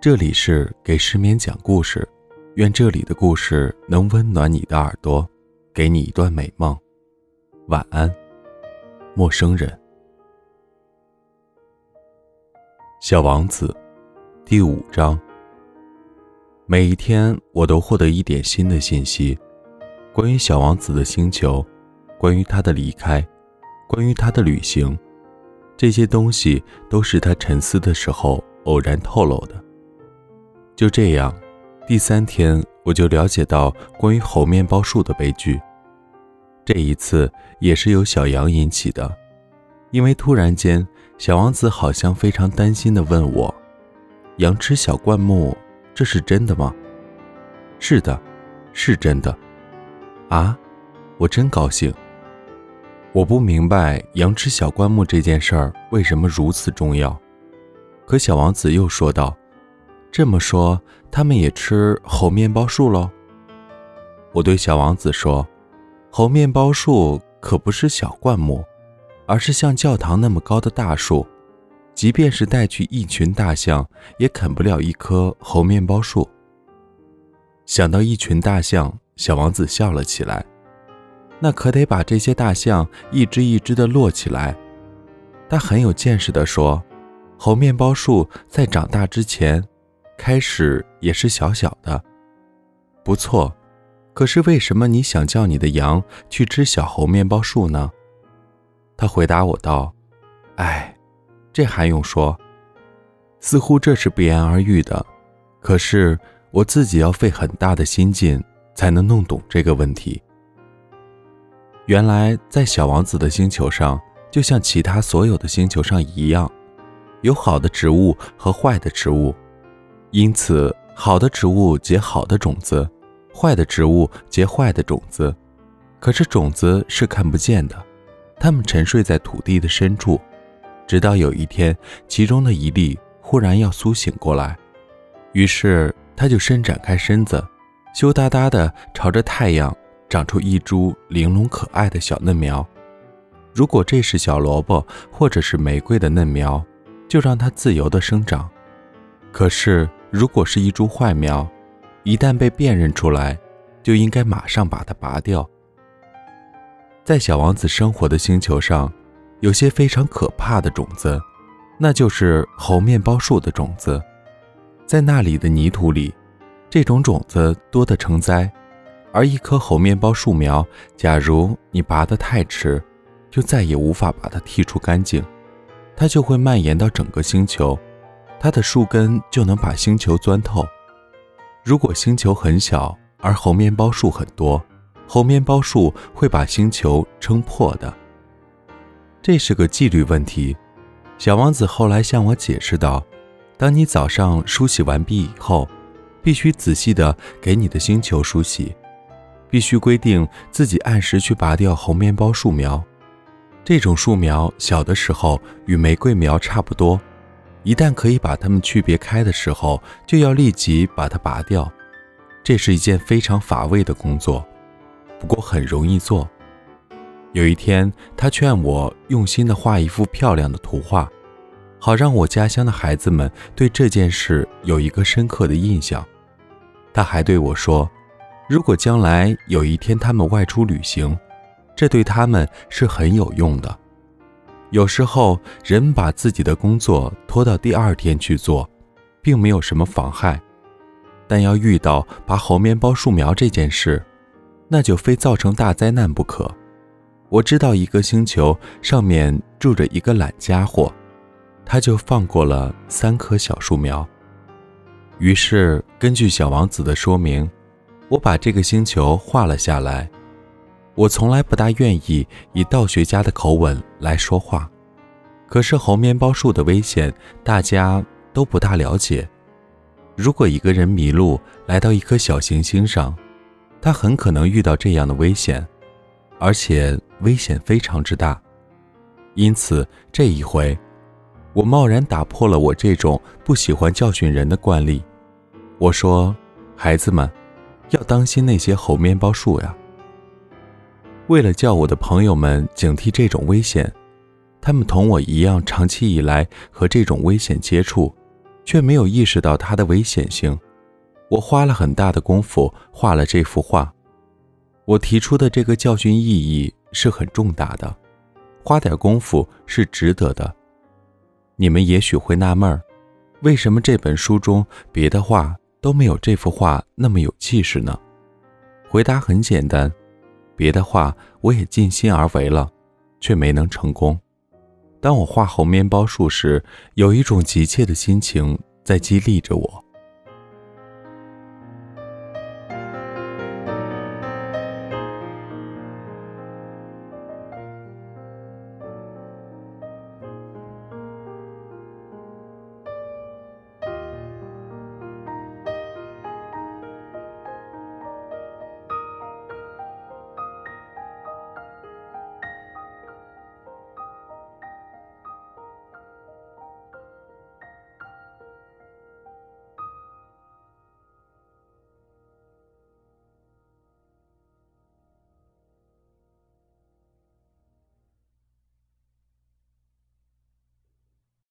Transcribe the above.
这里是给失眠讲故事，愿这里的故事能温暖你的耳朵，给你一段美梦。晚安，陌生人。小王子，第五章。每一天，我都获得一点新的信息，关于小王子的星球，关于他的离开，关于他的旅行，这些东西都是他沉思的时候偶然透露的。就这样，第三天我就了解到关于猴面包树的悲剧。这一次也是由小羊引起的，因为突然间，小王子好像非常担心地问我：“羊吃小灌木，这是真的吗？”“是的，是真的。”“啊，我真高兴。”我不明白羊吃小灌木这件事儿为什么如此重要，可小王子又说道。这么说，他们也吃猴面包树喽？我对小王子说：“猴面包树可不是小灌木，而是像教堂那么高的大树。即便是带去一群大象，也啃不了一棵猴面包树。”想到一群大象，小王子笑了起来。那可得把这些大象一只一只的摞起来。他很有见识地说：“猴面包树在长大之前。”开始也是小小的，不错。可是为什么你想叫你的羊去吃小猴面包树呢？他回答我道：“哎，这还用说？似乎这是不言而喻的。可是我自己要费很大的心劲才能弄懂这个问题。原来在小王子的星球上，就像其他所有的星球上一样，有好的植物和坏的植物。”因此，好的植物结好的种子，坏的植物结坏的种子。可是种子是看不见的，它们沉睡在土地的深处，直到有一天，其中的一粒忽然要苏醒过来，于是它就伸展开身子，羞答答地朝着太阳长出一株玲珑可爱的小嫩苗。如果这是小萝卜或者是玫瑰的嫩苗，就让它自由地生长。可是。如果是一株坏苗，一旦被辨认出来，就应该马上把它拔掉。在小王子生活的星球上，有些非常可怕的种子，那就是猴面包树的种子。在那里的泥土里，这种种子多得成灾。而一棵猴面包树苗，假如你拔得太迟，就再也无法把它剔除干净，它就会蔓延到整个星球。它的树根就能把星球钻透。如果星球很小，而猴面包树很多，猴面包树会把星球撑破的。这是个纪律问题。小王子后来向我解释道：“当你早上梳洗完毕以后，必须仔细地给你的星球梳洗，必须规定自己按时去拔掉猴面包树苗。这种树苗小的时候与玫瑰苗差不多。”一旦可以把它们区别开的时候，就要立即把它拔掉。这是一件非常乏味的工作，不过很容易做。有一天，他劝我用心地画一幅漂亮的图画，好让我家乡的孩子们对这件事有一个深刻的印象。他还对我说，如果将来有一天他们外出旅行，这对他们是很有用的。有时候，人把自己的工作拖到第二天去做，并没有什么妨害。但要遇到拔猴面包树苗这件事，那就非造成大灾难不可。我知道一个星球上面住着一个懒家伙，他就放过了三棵小树苗。于是，根据小王子的说明，我把这个星球画了下来。我从来不大愿意以道学家的口吻来说话，可是猴面包树的危险大家都不大了解。如果一个人迷路来到一颗小行星上，他很可能遇到这样的危险，而且危险非常之大。因此这一回，我贸然打破了我这种不喜欢教训人的惯例。我说：“孩子们，要当心那些猴面包树呀。”为了叫我的朋友们警惕这种危险，他们同我一样长期以来和这种危险接触，却没有意识到它的危险性。我花了很大的功夫画了这幅画，我提出的这个教训意义是很重大的，花点功夫是值得的。你们也许会纳闷儿，为什么这本书中别的画都没有这幅画那么有气势呢？回答很简单，别的话我也尽心而为了，却没能成功。当我画猴面包树时，有一种急切的心情在激励着我。